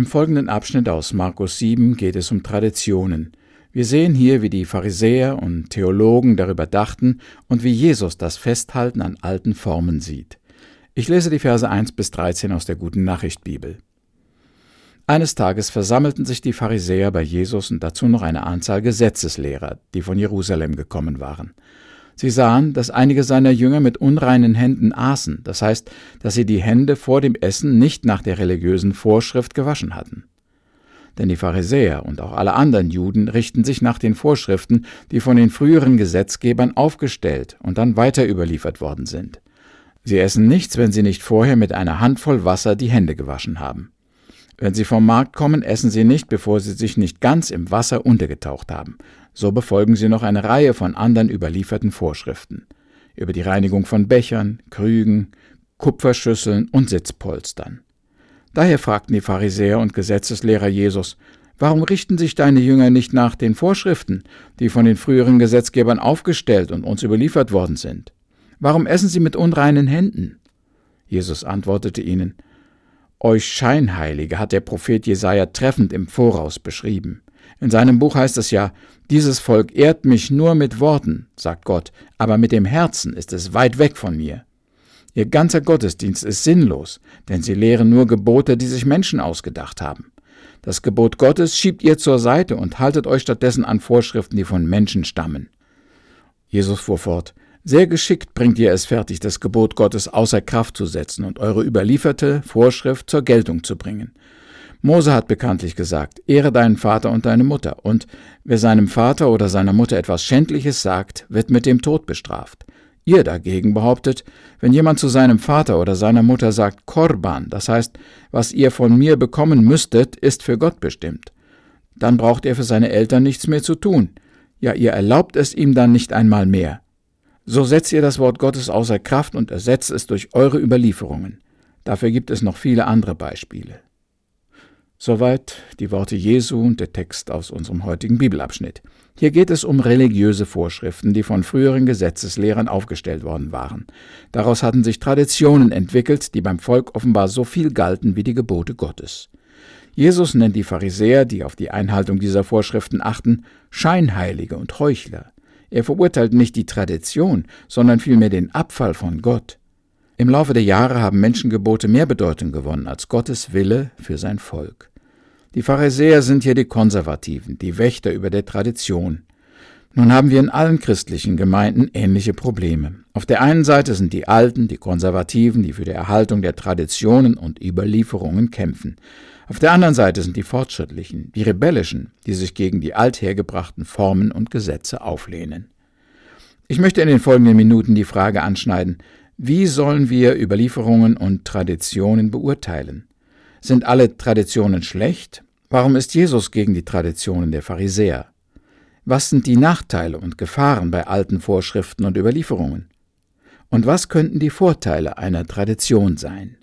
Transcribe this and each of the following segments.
Im folgenden Abschnitt aus Markus 7 geht es um Traditionen. Wir sehen hier, wie die Pharisäer und Theologen darüber dachten und wie Jesus das Festhalten an alten Formen sieht. Ich lese die Verse 1 bis 13 aus der Guten Nachricht Bibel. Eines Tages versammelten sich die Pharisäer bei Jesus und dazu noch eine Anzahl Gesetzeslehrer, die von Jerusalem gekommen waren. Sie sahen, dass einige seiner Jünger mit unreinen Händen aßen, das heißt, dass sie die Hände vor dem Essen nicht nach der religiösen Vorschrift gewaschen hatten denn die Pharisäer und auch alle anderen Juden richten sich nach den Vorschriften, die von den früheren Gesetzgebern aufgestellt und dann weiter überliefert worden sind. Sie essen nichts, wenn sie nicht vorher mit einer Handvoll Wasser die Hände gewaschen haben. Wenn sie vom Markt kommen, essen sie nicht, bevor sie sich nicht ganz im Wasser untergetaucht haben. So befolgen sie noch eine Reihe von anderen überlieferten Vorschriften über die Reinigung von Bechern, Krügen, Kupferschüsseln und Sitzpolstern. Daher fragten die Pharisäer und Gesetzeslehrer Jesus, Warum richten sich deine Jünger nicht nach den Vorschriften, die von den früheren Gesetzgebern aufgestellt und uns überliefert worden sind? Warum essen sie mit unreinen Händen? Jesus antwortete ihnen, Euch Scheinheilige hat der Prophet Jesaja treffend im Voraus beschrieben. In seinem Buch heißt es ja, dieses Volk ehrt mich nur mit Worten, sagt Gott, aber mit dem Herzen ist es weit weg von mir. Ihr ganzer Gottesdienst ist sinnlos, denn sie lehren nur Gebote, die sich Menschen ausgedacht haben. Das Gebot Gottes schiebt ihr zur Seite und haltet euch stattdessen an Vorschriften, die von Menschen stammen. Jesus fuhr fort, sehr geschickt bringt ihr es fertig, das Gebot Gottes außer Kraft zu setzen und eure überlieferte Vorschrift zur Geltung zu bringen. Mose hat bekanntlich gesagt, ehre deinen Vater und deine Mutter, und wer seinem Vater oder seiner Mutter etwas Schändliches sagt, wird mit dem Tod bestraft. Ihr dagegen behauptet, wenn jemand zu seinem Vater oder seiner Mutter sagt Korban, das heißt, was ihr von mir bekommen müsstet, ist für Gott bestimmt, dann braucht er für seine Eltern nichts mehr zu tun. Ja, ihr erlaubt es ihm dann nicht einmal mehr. So setzt ihr das Wort Gottes außer Kraft und ersetzt es durch eure Überlieferungen. Dafür gibt es noch viele andere Beispiele. Soweit die Worte Jesu und der Text aus unserem heutigen Bibelabschnitt. Hier geht es um religiöse Vorschriften, die von früheren Gesetzeslehrern aufgestellt worden waren. Daraus hatten sich Traditionen entwickelt, die beim Volk offenbar so viel galten wie die Gebote Gottes. Jesus nennt die Pharisäer, die auf die Einhaltung dieser Vorschriften achten, Scheinheilige und Heuchler. Er verurteilt nicht die Tradition, sondern vielmehr den Abfall von Gott. Im Laufe der Jahre haben Menschengebote mehr Bedeutung gewonnen als Gottes Wille für sein Volk. Die Pharisäer sind hier die Konservativen, die Wächter über der Tradition. Nun haben wir in allen christlichen Gemeinden ähnliche Probleme. Auf der einen Seite sind die Alten, die Konservativen, die für die Erhaltung der Traditionen und Überlieferungen kämpfen. Auf der anderen Seite sind die Fortschrittlichen, die Rebellischen, die sich gegen die althergebrachten Formen und Gesetze auflehnen. Ich möchte in den folgenden Minuten die Frage anschneiden, wie sollen wir Überlieferungen und Traditionen beurteilen? Sind alle Traditionen schlecht? Warum ist Jesus gegen die Traditionen der Pharisäer? Was sind die Nachteile und Gefahren bei alten Vorschriften und Überlieferungen? Und was könnten die Vorteile einer Tradition sein?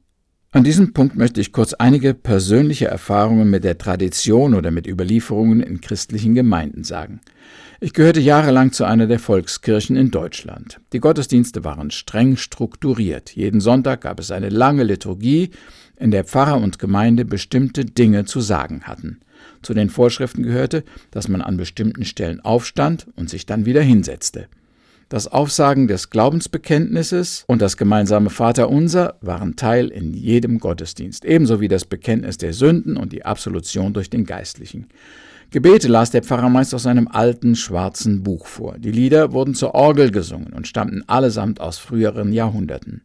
An diesem Punkt möchte ich kurz einige persönliche Erfahrungen mit der Tradition oder mit Überlieferungen in christlichen Gemeinden sagen. Ich gehörte jahrelang zu einer der Volkskirchen in Deutschland. Die Gottesdienste waren streng strukturiert. Jeden Sonntag gab es eine lange Liturgie, in der Pfarrer und Gemeinde bestimmte Dinge zu sagen hatten. Zu den Vorschriften gehörte, dass man an bestimmten Stellen aufstand und sich dann wieder hinsetzte. Das Aufsagen des Glaubensbekenntnisses und das gemeinsame Vaterunser waren Teil in jedem Gottesdienst, ebenso wie das Bekenntnis der Sünden und die Absolution durch den Geistlichen. Gebete las der Pfarrer meist aus einem alten schwarzen Buch vor. Die Lieder wurden zur Orgel gesungen und stammten allesamt aus früheren Jahrhunderten.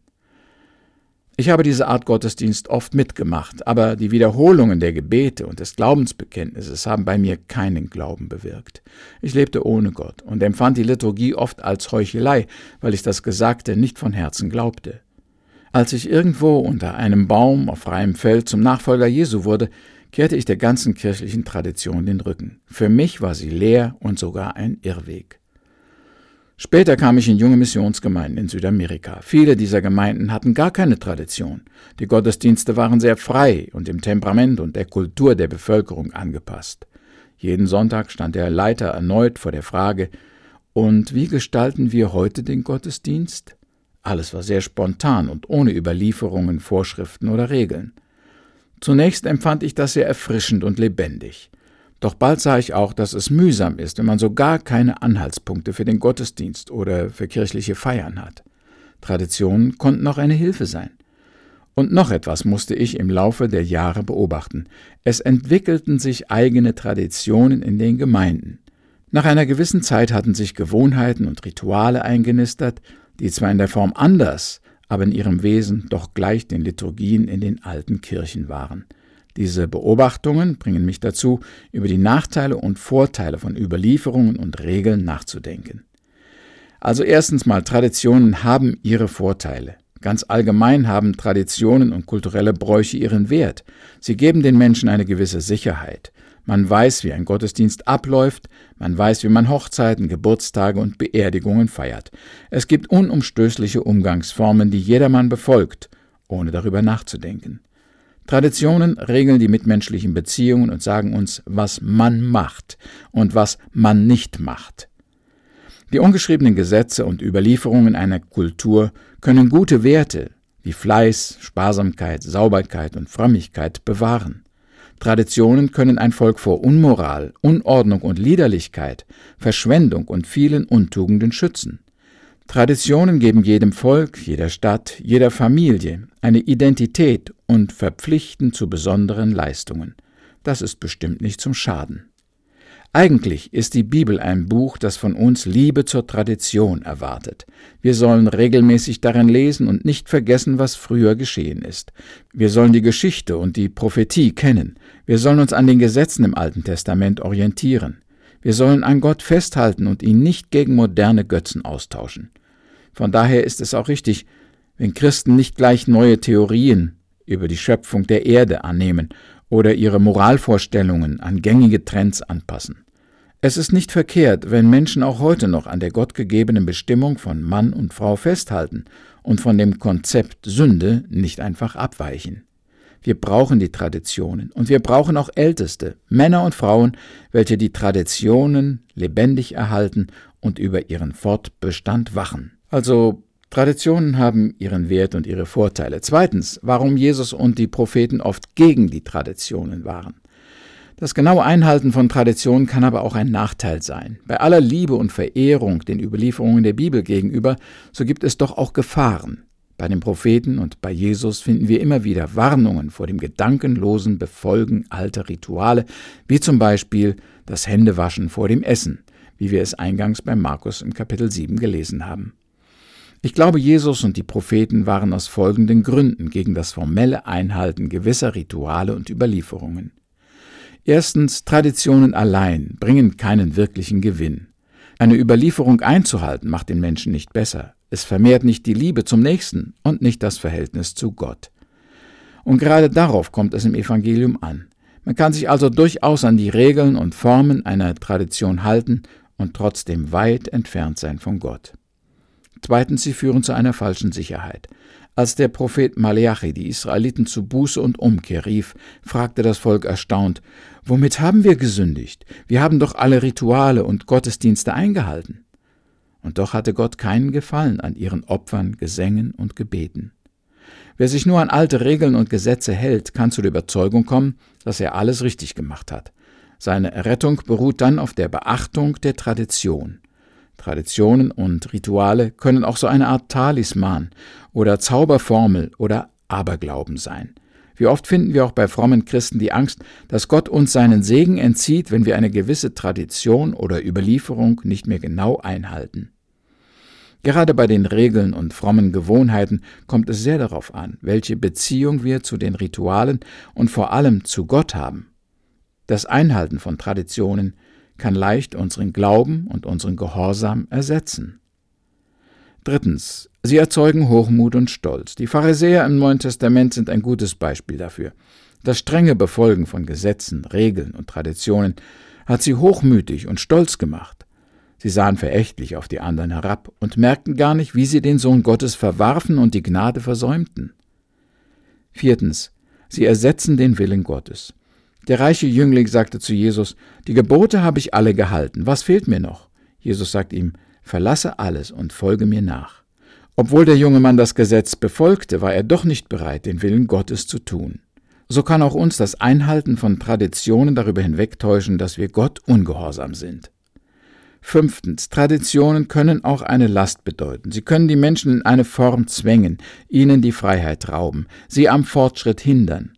Ich habe diese Art Gottesdienst oft mitgemacht, aber die Wiederholungen der Gebete und des Glaubensbekenntnisses haben bei mir keinen Glauben bewirkt. Ich lebte ohne Gott und empfand die Liturgie oft als Heuchelei, weil ich das Gesagte nicht von Herzen glaubte. Als ich irgendwo unter einem Baum auf freiem Feld zum Nachfolger Jesu wurde, kehrte ich der ganzen kirchlichen Tradition den Rücken. Für mich war sie leer und sogar ein Irrweg. Später kam ich in junge Missionsgemeinden in Südamerika. Viele dieser Gemeinden hatten gar keine Tradition. Die Gottesdienste waren sehr frei und dem Temperament und der Kultur der Bevölkerung angepasst. Jeden Sonntag stand der Leiter erneut vor der Frage, und wie gestalten wir heute den Gottesdienst? Alles war sehr spontan und ohne Überlieferungen, Vorschriften oder Regeln. Zunächst empfand ich das sehr erfrischend und lebendig. Doch bald sah ich auch, dass es mühsam ist, wenn man so gar keine Anhaltspunkte für den Gottesdienst oder für kirchliche Feiern hat. Traditionen konnten auch eine Hilfe sein. Und noch etwas musste ich im Laufe der Jahre beobachten. Es entwickelten sich eigene Traditionen in den Gemeinden. Nach einer gewissen Zeit hatten sich Gewohnheiten und Rituale eingenistet, die zwar in der Form anders, aber in ihrem Wesen doch gleich den Liturgien in den alten Kirchen waren. Diese Beobachtungen bringen mich dazu, über die Nachteile und Vorteile von Überlieferungen und Regeln nachzudenken. Also erstens mal, Traditionen haben ihre Vorteile. Ganz allgemein haben Traditionen und kulturelle Bräuche ihren Wert. Sie geben den Menschen eine gewisse Sicherheit. Man weiß, wie ein Gottesdienst abläuft, man weiß, wie man Hochzeiten, Geburtstage und Beerdigungen feiert. Es gibt unumstößliche Umgangsformen, die jedermann befolgt, ohne darüber nachzudenken. Traditionen regeln die mitmenschlichen Beziehungen und sagen uns, was man macht und was man nicht macht. Die ungeschriebenen Gesetze und Überlieferungen einer Kultur können gute Werte wie Fleiß, Sparsamkeit, Sauberkeit und Frömmigkeit bewahren. Traditionen können ein Volk vor Unmoral, Unordnung und Liederlichkeit, Verschwendung und vielen Untugenden schützen. Traditionen geben jedem Volk, jeder Stadt, jeder Familie eine Identität und verpflichten zu besonderen Leistungen. Das ist bestimmt nicht zum Schaden. Eigentlich ist die Bibel ein Buch, das von uns Liebe zur Tradition erwartet. Wir sollen regelmäßig darin lesen und nicht vergessen, was früher geschehen ist. Wir sollen die Geschichte und die Prophetie kennen. Wir sollen uns an den Gesetzen im Alten Testament orientieren. Wir sollen an Gott festhalten und ihn nicht gegen moderne Götzen austauschen. Von daher ist es auch richtig, wenn Christen nicht gleich neue Theorien über die Schöpfung der Erde annehmen oder ihre Moralvorstellungen an gängige Trends anpassen. Es ist nicht verkehrt, wenn Menschen auch heute noch an der gottgegebenen Bestimmung von Mann und Frau festhalten und von dem Konzept Sünde nicht einfach abweichen. Wir brauchen die Traditionen und wir brauchen auch Älteste, Männer und Frauen, welche die Traditionen lebendig erhalten und über ihren Fortbestand wachen. Also Traditionen haben ihren Wert und ihre Vorteile. Zweitens, warum Jesus und die Propheten oft gegen die Traditionen waren. Das genaue Einhalten von Traditionen kann aber auch ein Nachteil sein. Bei aller Liebe und Verehrung den Überlieferungen der Bibel gegenüber, so gibt es doch auch Gefahren. Bei den Propheten und bei Jesus finden wir immer wieder Warnungen vor dem gedankenlosen Befolgen alter Rituale, wie zum Beispiel das Händewaschen vor dem Essen, wie wir es eingangs bei Markus im Kapitel 7 gelesen haben. Ich glaube, Jesus und die Propheten waren aus folgenden Gründen gegen das formelle Einhalten gewisser Rituale und Überlieferungen. Erstens, Traditionen allein bringen keinen wirklichen Gewinn. Eine Überlieferung einzuhalten macht den Menschen nicht besser. Es vermehrt nicht die Liebe zum Nächsten und nicht das Verhältnis zu Gott. Und gerade darauf kommt es im Evangelium an. Man kann sich also durchaus an die Regeln und Formen einer Tradition halten und trotzdem weit entfernt sein von Gott. Zweitens, sie führen zu einer falschen Sicherheit. Als der Prophet Maleachi die Israeliten zu Buße und Umkehr rief, fragte das Volk erstaunt, Womit haben wir gesündigt? Wir haben doch alle Rituale und Gottesdienste eingehalten. Und doch hatte Gott keinen Gefallen an ihren Opfern, Gesängen und Gebeten. Wer sich nur an alte Regeln und Gesetze hält, kann zu der Überzeugung kommen, dass er alles richtig gemacht hat. Seine Errettung beruht dann auf der Beachtung der Tradition. Traditionen und Rituale können auch so eine Art Talisman oder Zauberformel oder Aberglauben sein. Wie oft finden wir auch bei frommen Christen die Angst, dass Gott uns seinen Segen entzieht, wenn wir eine gewisse Tradition oder Überlieferung nicht mehr genau einhalten. Gerade bei den Regeln und frommen Gewohnheiten kommt es sehr darauf an, welche Beziehung wir zu den Ritualen und vor allem zu Gott haben. Das Einhalten von Traditionen kann leicht unseren Glauben und unseren Gehorsam ersetzen. Drittens. Sie erzeugen Hochmut und Stolz. Die Pharisäer im Neuen Testament sind ein gutes Beispiel dafür. Das strenge Befolgen von Gesetzen, Regeln und Traditionen hat sie hochmütig und stolz gemacht. Sie sahen verächtlich auf die anderen herab und merkten gar nicht, wie sie den Sohn Gottes verwarfen und die Gnade versäumten. Viertens. Sie ersetzen den Willen Gottes. Der reiche Jüngling sagte zu Jesus, Die Gebote habe ich alle gehalten, was fehlt mir noch? Jesus sagt ihm, Verlasse alles und folge mir nach. Obwohl der junge Mann das Gesetz befolgte, war er doch nicht bereit, den Willen Gottes zu tun. so kann auch uns das Einhalten von Traditionen darüber hinwegtäuschen, dass wir Gott ungehorsam sind. Fünftens. Traditionen können auch eine Last bedeuten. Sie können die Menschen in eine Form zwängen, ihnen die Freiheit rauben, sie am Fortschritt hindern.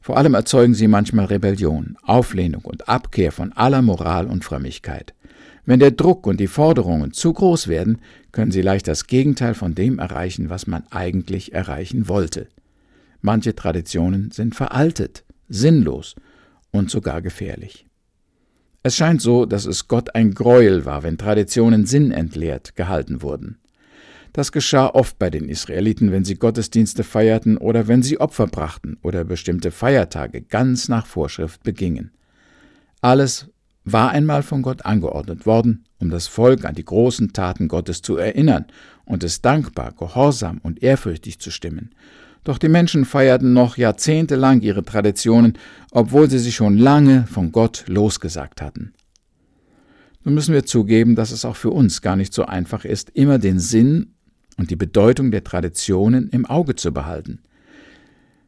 Vor allem erzeugen sie manchmal Rebellion, Auflehnung und Abkehr von aller Moral und Frömmigkeit. Wenn der Druck und die Forderungen zu groß werden, können sie leicht das Gegenteil von dem erreichen, was man eigentlich erreichen wollte. Manche Traditionen sind veraltet, sinnlos und sogar gefährlich. Es scheint so, dass es Gott ein Greuel war, wenn Traditionen sinnentleert gehalten wurden. Das geschah oft bei den Israeliten, wenn sie Gottesdienste feierten oder wenn sie Opfer brachten oder bestimmte Feiertage ganz nach Vorschrift begingen. Alles war einmal von Gott angeordnet worden, um das Volk an die großen Taten Gottes zu erinnern und es dankbar, gehorsam und ehrfürchtig zu stimmen. Doch die Menschen feierten noch jahrzehntelang ihre Traditionen, obwohl sie sich schon lange von Gott losgesagt hatten. Nun müssen wir zugeben, dass es auch für uns gar nicht so einfach ist, immer den Sinn und die Bedeutung der Traditionen im Auge zu behalten.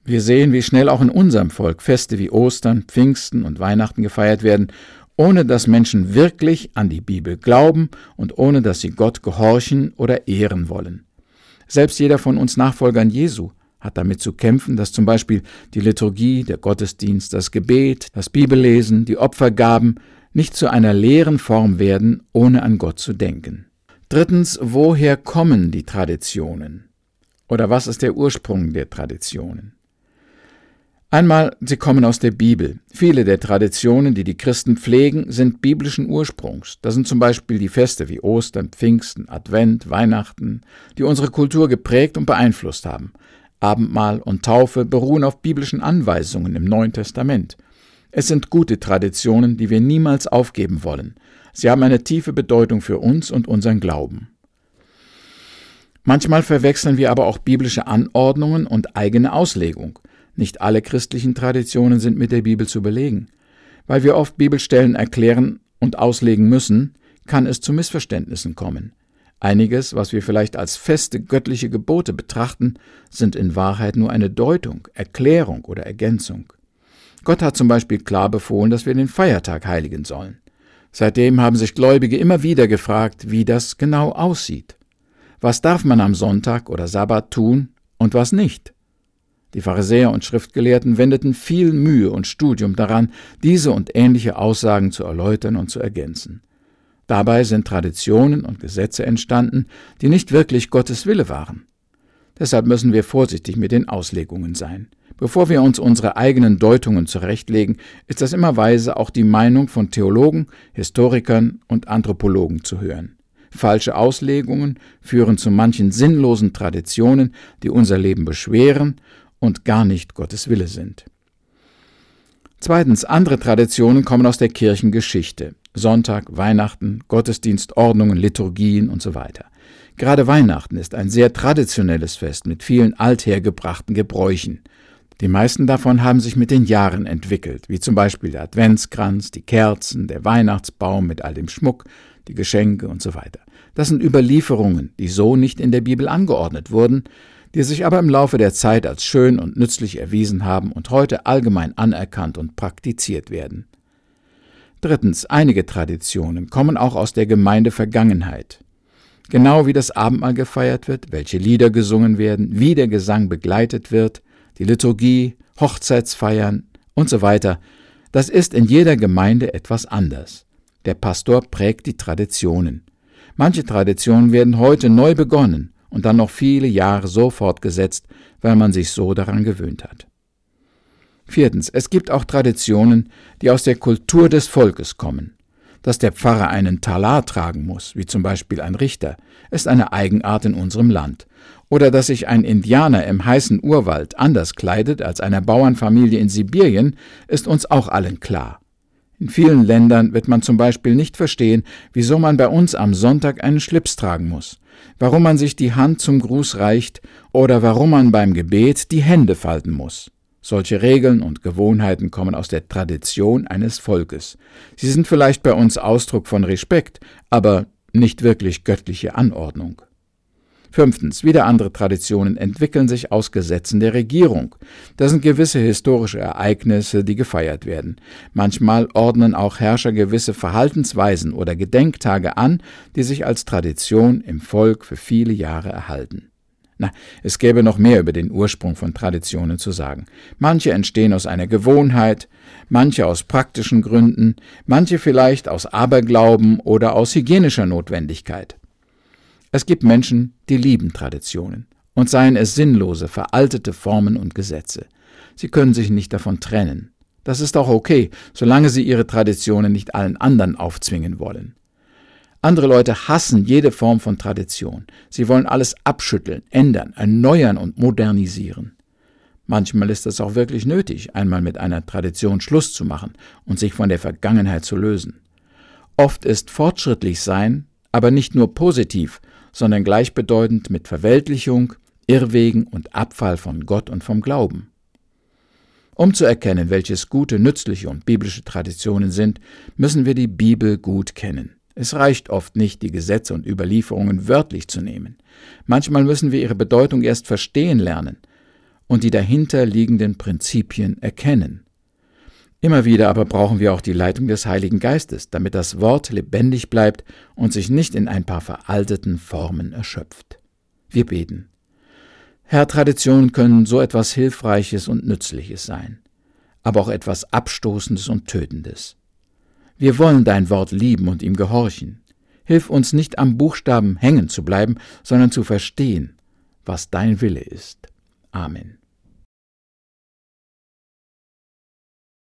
Wir sehen, wie schnell auch in unserem Volk Feste wie Ostern, Pfingsten und Weihnachten gefeiert werden, ohne dass Menschen wirklich an die Bibel glauben und ohne dass sie Gott gehorchen oder ehren wollen. Selbst jeder von uns Nachfolgern Jesu hat damit zu kämpfen, dass zum Beispiel die Liturgie, der Gottesdienst, das Gebet, das Bibellesen, die Opfergaben nicht zu einer leeren Form werden, ohne an Gott zu denken. Drittens, woher kommen die Traditionen? Oder was ist der Ursprung der Traditionen? Einmal, sie kommen aus der Bibel. Viele der Traditionen, die die Christen pflegen, sind biblischen Ursprungs. Das sind zum Beispiel die Feste wie Ostern, Pfingsten, Advent, Weihnachten, die unsere Kultur geprägt und beeinflusst haben. Abendmahl und Taufe beruhen auf biblischen Anweisungen im Neuen Testament. Es sind gute Traditionen, die wir niemals aufgeben wollen. Sie haben eine tiefe Bedeutung für uns und unseren Glauben. Manchmal verwechseln wir aber auch biblische Anordnungen und eigene Auslegung. Nicht alle christlichen Traditionen sind mit der Bibel zu belegen. Weil wir oft Bibelstellen erklären und auslegen müssen, kann es zu Missverständnissen kommen. Einiges, was wir vielleicht als feste göttliche Gebote betrachten, sind in Wahrheit nur eine Deutung, Erklärung oder Ergänzung. Gott hat zum Beispiel klar befohlen, dass wir den Feiertag heiligen sollen. Seitdem haben sich Gläubige immer wieder gefragt, wie das genau aussieht. Was darf man am Sonntag oder Sabbat tun und was nicht? Die Pharisäer und Schriftgelehrten wendeten viel Mühe und Studium daran, diese und ähnliche Aussagen zu erläutern und zu ergänzen. Dabei sind Traditionen und Gesetze entstanden, die nicht wirklich Gottes Wille waren. Deshalb müssen wir vorsichtig mit den Auslegungen sein. Bevor wir uns unsere eigenen Deutungen zurechtlegen, ist das immer weise, auch die Meinung von Theologen, Historikern und Anthropologen zu hören. Falsche Auslegungen führen zu manchen sinnlosen Traditionen, die unser Leben beschweren und gar nicht Gottes Wille sind. Zweitens, andere Traditionen kommen aus der Kirchengeschichte. Sonntag, Weihnachten, Gottesdienstordnungen, Liturgien und so weiter. Gerade Weihnachten ist ein sehr traditionelles Fest mit vielen althergebrachten Gebräuchen. Die meisten davon haben sich mit den Jahren entwickelt, wie zum Beispiel der Adventskranz, die Kerzen, der Weihnachtsbaum mit all dem Schmuck, die Geschenke und so weiter. Das sind Überlieferungen, die so nicht in der Bibel angeordnet wurden, die sich aber im Laufe der Zeit als schön und nützlich erwiesen haben und heute allgemein anerkannt und praktiziert werden. Drittens, einige Traditionen kommen auch aus der Gemeindevergangenheit. Genau wie das Abendmahl gefeiert wird, welche Lieder gesungen werden, wie der Gesang begleitet wird, die Liturgie, Hochzeitsfeiern und so weiter, das ist in jeder Gemeinde etwas anders. Der Pastor prägt die Traditionen. Manche Traditionen werden heute neu begonnen und dann noch viele Jahre so fortgesetzt, weil man sich so daran gewöhnt hat. Viertens, es gibt auch Traditionen, die aus der Kultur des Volkes kommen. Dass der Pfarrer einen Talar tragen muss, wie zum Beispiel ein Richter, ist eine Eigenart in unserem Land. Oder dass sich ein Indianer im heißen Urwald anders kleidet als eine Bauernfamilie in Sibirien, ist uns auch allen klar. In vielen Ländern wird man zum Beispiel nicht verstehen, wieso man bei uns am Sonntag einen Schlips tragen muss, warum man sich die Hand zum Gruß reicht oder warum man beim Gebet die Hände falten muss. Solche Regeln und Gewohnheiten kommen aus der Tradition eines Volkes. Sie sind vielleicht bei uns Ausdruck von Respekt, aber nicht wirklich göttliche Anordnung. Fünftens, wieder andere Traditionen entwickeln sich aus Gesetzen der Regierung. Das sind gewisse historische Ereignisse, die gefeiert werden. Manchmal ordnen auch Herrscher gewisse Verhaltensweisen oder Gedenktage an, die sich als Tradition im Volk für viele Jahre erhalten. Na, es gäbe noch mehr über den Ursprung von Traditionen zu sagen. Manche entstehen aus einer Gewohnheit, manche aus praktischen Gründen, manche vielleicht aus Aberglauben oder aus hygienischer Notwendigkeit. Es gibt Menschen, die lieben Traditionen, und seien es sinnlose, veraltete Formen und Gesetze. Sie können sich nicht davon trennen. Das ist auch okay, solange sie ihre Traditionen nicht allen anderen aufzwingen wollen. Andere Leute hassen jede Form von Tradition. Sie wollen alles abschütteln, ändern, erneuern und modernisieren. Manchmal ist es auch wirklich nötig, einmal mit einer Tradition Schluss zu machen und sich von der Vergangenheit zu lösen. Oft ist fortschrittlich sein aber nicht nur positiv, sondern gleichbedeutend mit Verweltlichung, Irrwegen und Abfall von Gott und vom Glauben. Um zu erkennen, welches gute, nützliche und biblische Traditionen sind, müssen wir die Bibel gut kennen. Es reicht oft nicht, die Gesetze und Überlieferungen wörtlich zu nehmen. Manchmal müssen wir ihre Bedeutung erst verstehen lernen und die dahinter liegenden Prinzipien erkennen. Immer wieder aber brauchen wir auch die Leitung des Heiligen Geistes, damit das Wort lebendig bleibt und sich nicht in ein paar veralteten Formen erschöpft. Wir beten. Herr, Traditionen können so etwas Hilfreiches und Nützliches sein, aber auch etwas Abstoßendes und Tötendes. Wir wollen dein Wort lieben und ihm gehorchen. Hilf uns nicht am Buchstaben hängen zu bleiben, sondern zu verstehen, was dein Wille ist. Amen.